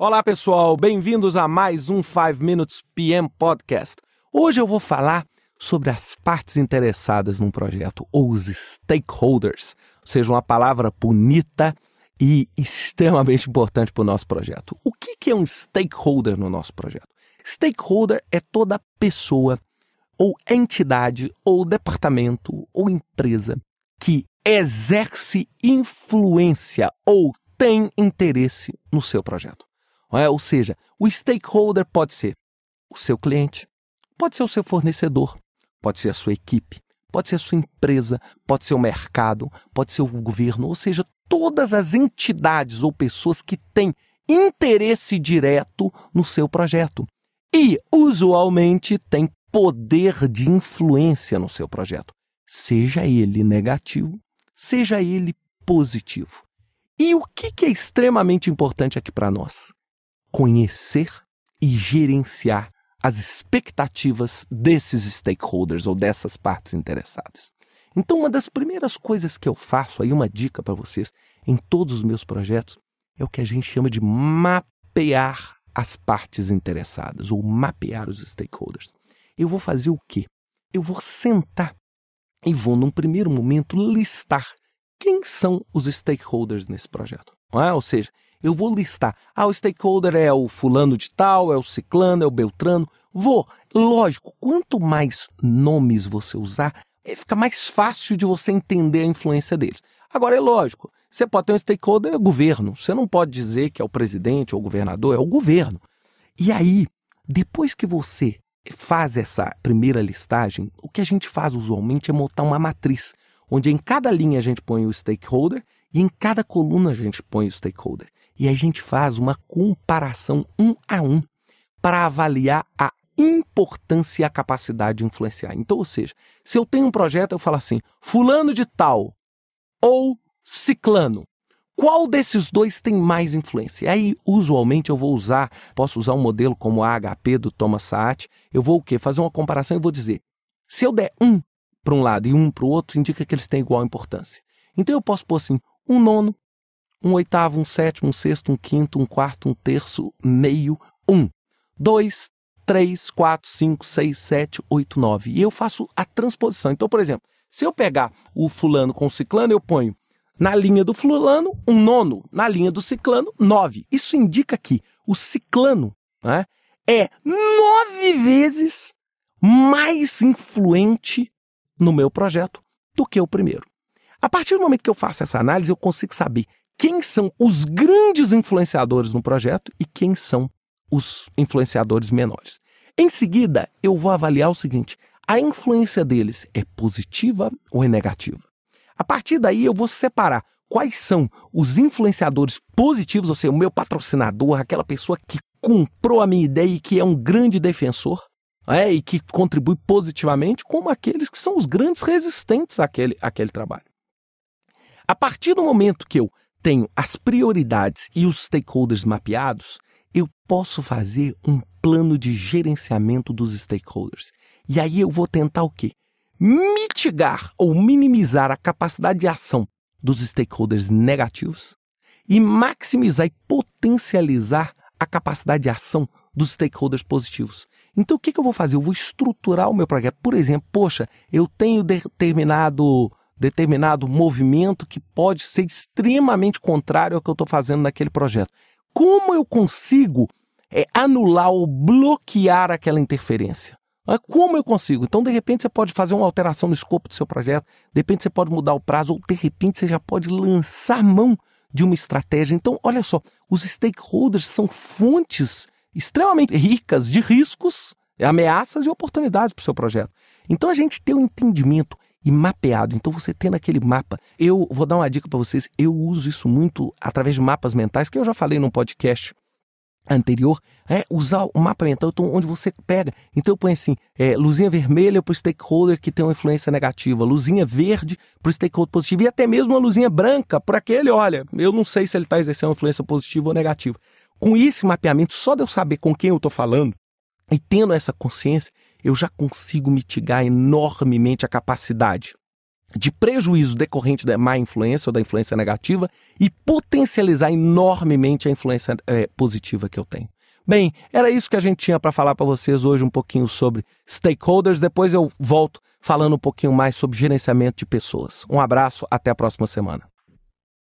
Olá, pessoal, bem-vindos a mais um 5 Minutes PM Podcast. Hoje eu vou falar sobre as partes interessadas num projeto, ou os stakeholders, ou seja, uma palavra bonita e extremamente importante para o nosso projeto. O que é um stakeholder no nosso projeto? Stakeholder é toda pessoa, ou entidade, ou departamento, ou empresa que exerce influência ou tem interesse no seu projeto. É? Ou seja, o stakeholder pode ser o seu cliente, pode ser o seu fornecedor, pode ser a sua equipe, pode ser a sua empresa, pode ser o mercado, pode ser o governo, ou seja, todas as entidades ou pessoas que têm interesse direto no seu projeto e, usualmente, têm poder de influência no seu projeto, seja ele negativo, seja ele positivo. E o que é extremamente importante aqui para nós? Conhecer e gerenciar as expectativas desses stakeholders ou dessas partes interessadas. Então, uma das primeiras coisas que eu faço, aí uma dica para vocês, em todos os meus projetos, é o que a gente chama de mapear as partes interessadas ou mapear os stakeholders. Eu vou fazer o quê? Eu vou sentar e vou, num primeiro momento, listar quem são os stakeholders nesse projeto. É? Ou seja, eu vou listar, ah, o stakeholder é o fulano de tal, é o ciclano, é o beltrano. Vou, lógico, quanto mais nomes você usar, eh, fica mais fácil de você entender a influência deles. Agora, é lógico, você pode ter um stakeholder, é governo. Você não pode dizer que é o presidente ou o governador, é o governo. E aí, depois que você faz essa primeira listagem, o que a gente faz usualmente é montar uma matriz onde em cada linha a gente põe o stakeholder e em cada coluna a gente põe o stakeholder. E a gente faz uma comparação um a um para avaliar a importância e a capacidade de influenciar. Então, ou seja, se eu tenho um projeto, eu falo assim: fulano de tal ou ciclano. Qual desses dois tem mais influência? E aí, usualmente, eu vou usar, posso usar um modelo como a HP do Thomas Saat. Eu vou o quê? Fazer uma comparação e vou dizer: se eu der um para um lado e um para o outro, indica que eles têm igual importância. Então eu posso pôr assim, um nono, um oitavo, um sétimo, um sexto, um quinto, um quarto, um terço, meio, um. Dois, três, quatro, cinco, seis, sete, oito, nove. E eu faço a transposição. Então, por exemplo, se eu pegar o fulano com o ciclano, eu ponho na linha do fulano um nono, na linha do ciclano, nove. Isso indica que o ciclano né, é nove vezes mais influente no meu projeto do que o primeiro. A partir do momento que eu faço essa análise, eu consigo saber quem são os grandes influenciadores no projeto e quem são os influenciadores menores. Em seguida, eu vou avaliar o seguinte: a influência deles é positiva ou é negativa? A partir daí, eu vou separar quais são os influenciadores positivos, ou seja, o meu patrocinador, aquela pessoa que comprou a minha ideia e que é um grande defensor, é, e que contribui positivamente, como aqueles que são os grandes resistentes àquele, àquele trabalho. A partir do momento que eu tenho as prioridades e os stakeholders mapeados, eu posso fazer um plano de gerenciamento dos stakeholders. E aí eu vou tentar o quê? Mitigar ou minimizar a capacidade de ação dos stakeholders negativos e maximizar e potencializar a capacidade de ação dos stakeholders positivos. Então, o que, que eu vou fazer? Eu vou estruturar o meu projeto. Por exemplo, poxa, eu tenho determinado, determinado movimento que pode ser extremamente contrário ao que eu estou fazendo naquele projeto. Como eu consigo é, anular ou bloquear aquela interferência? Como eu consigo? Então, de repente, você pode fazer uma alteração no escopo do seu projeto, de repente, você pode mudar o prazo, ou de repente, você já pode lançar mão de uma estratégia. Então, olha só, os stakeholders são fontes extremamente ricas de riscos, ameaças e oportunidades para o seu projeto. Então a gente tem um entendimento e mapeado. Então você tendo aquele mapa, eu vou dar uma dica para vocês, eu uso isso muito através de mapas mentais, que eu já falei num podcast anterior, é usar o mapa mental então, onde você pega. Então eu ponho assim, é, luzinha vermelha para o stakeholder que tem uma influência negativa, luzinha verde para o stakeholder positivo e até mesmo uma luzinha branca para aquele, olha, eu não sei se ele está exercendo uma influência positiva ou negativa. Com esse mapeamento, só de eu saber com quem eu estou falando e tendo essa consciência, eu já consigo mitigar enormemente a capacidade de prejuízo decorrente da má influência ou da influência negativa e potencializar enormemente a influência é, positiva que eu tenho. Bem, era isso que a gente tinha para falar para vocês hoje um pouquinho sobre stakeholders. Depois eu volto falando um pouquinho mais sobre gerenciamento de pessoas. Um abraço, até a próxima semana.